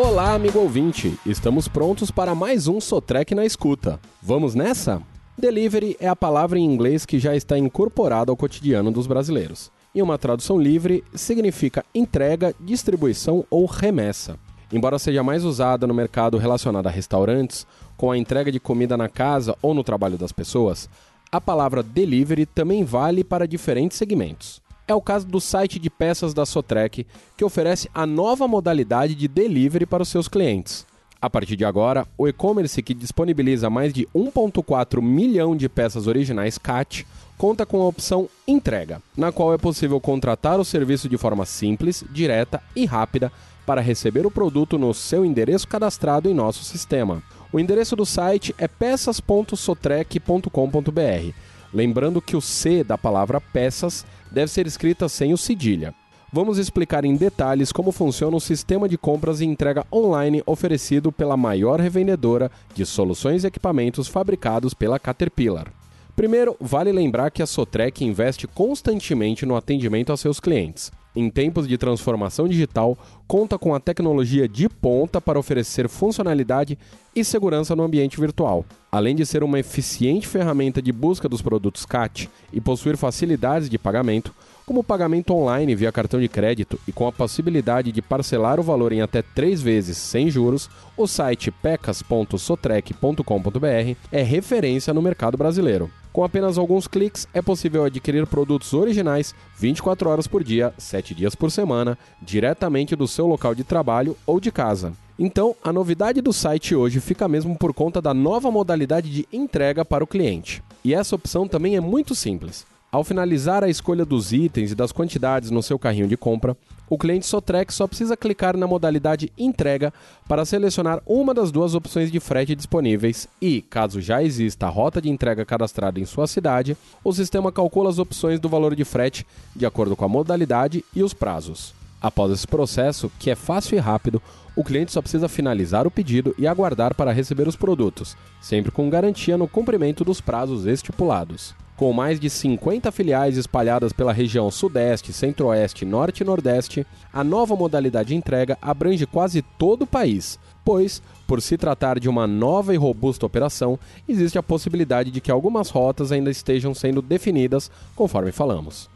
Olá, amigo ouvinte! Estamos prontos para mais um Sotrec na escuta. Vamos nessa? Delivery é a palavra em inglês que já está incorporada ao cotidiano dos brasileiros. Em uma tradução livre, significa entrega, distribuição ou remessa. Embora seja mais usada no mercado relacionado a restaurantes, com a entrega de comida na casa ou no trabalho das pessoas, a palavra delivery também vale para diferentes segmentos. É o caso do site de peças da Sotrec, que oferece a nova modalidade de delivery para os seus clientes. A partir de agora, o e-commerce que disponibiliza mais de 1,4 milhão de peças originais CAT conta com a opção Entrega, na qual é possível contratar o serviço de forma simples, direta e rápida para receber o produto no seu endereço cadastrado em nosso sistema. O endereço do site é peças.sotrec.com.br. Lembrando que o C da palavra peças deve ser escrita sem o cedilha. Vamos explicar em detalhes como funciona o sistema de compras e entrega online oferecido pela maior revendedora de soluções e equipamentos fabricados pela Caterpillar. Primeiro, vale lembrar que a Sotrec investe constantemente no atendimento a seus clientes. Em tempos de transformação digital, conta com a tecnologia de ponta para oferecer funcionalidade e segurança no ambiente virtual. Além de ser uma eficiente ferramenta de busca dos produtos CAT e possuir facilidades de pagamento, como pagamento online via cartão de crédito e com a possibilidade de parcelar o valor em até três vezes sem juros, o site pecas.sotrec.com.br é referência no mercado brasileiro. Com apenas alguns cliques, é possível adquirir produtos originais 24 horas por dia, 7 dias por semana, diretamente do seu local de trabalho ou de casa. Então, a novidade do site hoje fica mesmo por conta da nova modalidade de entrega para o cliente. E essa opção também é muito simples. Ao finalizar a escolha dos itens e das quantidades no seu carrinho de compra, o cliente Sotrec só precisa clicar na modalidade Entrega para selecionar uma das duas opções de frete disponíveis e, caso já exista a rota de entrega cadastrada em sua cidade, o sistema calcula as opções do valor de frete de acordo com a modalidade e os prazos. Após esse processo, que é fácil e rápido, o cliente só precisa finalizar o pedido e aguardar para receber os produtos, sempre com garantia no cumprimento dos prazos estipulados. Com mais de 50 filiais espalhadas pela região Sudeste, Centro-Oeste, Norte e Nordeste, a nova modalidade de entrega abrange quase todo o país, pois, por se tratar de uma nova e robusta operação, existe a possibilidade de que algumas rotas ainda estejam sendo definidas, conforme falamos.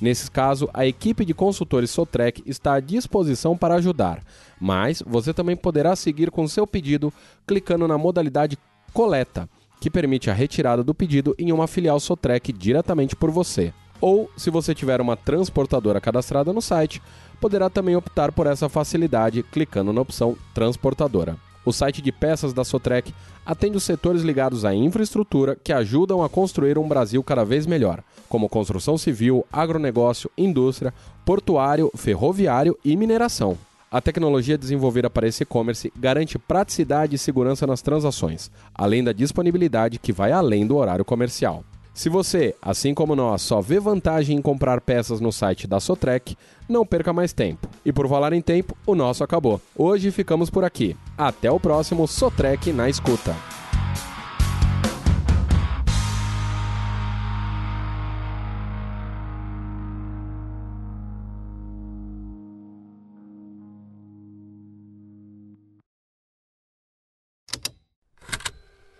Nesse caso, a equipe de consultores Sotrec está à disposição para ajudar, mas você também poderá seguir com seu pedido clicando na modalidade Coleta que permite a retirada do pedido em uma filial Sotrec diretamente por você. Ou, se você tiver uma transportadora cadastrada no site, poderá também optar por essa facilidade clicando na opção Transportadora. O site de peças da Sotrec atende os setores ligados à infraestrutura que ajudam a construir um Brasil cada vez melhor, como construção civil, agronegócio, indústria, portuário, ferroviário e mineração. A tecnologia desenvolvida para esse e-commerce garante praticidade e segurança nas transações, além da disponibilidade que vai além do horário comercial. Se você, assim como nós, só vê vantagem em comprar peças no site da Sotrec, não perca mais tempo. E por falar em tempo, o nosso acabou. Hoje ficamos por aqui. Até o próximo Sotrec na escuta.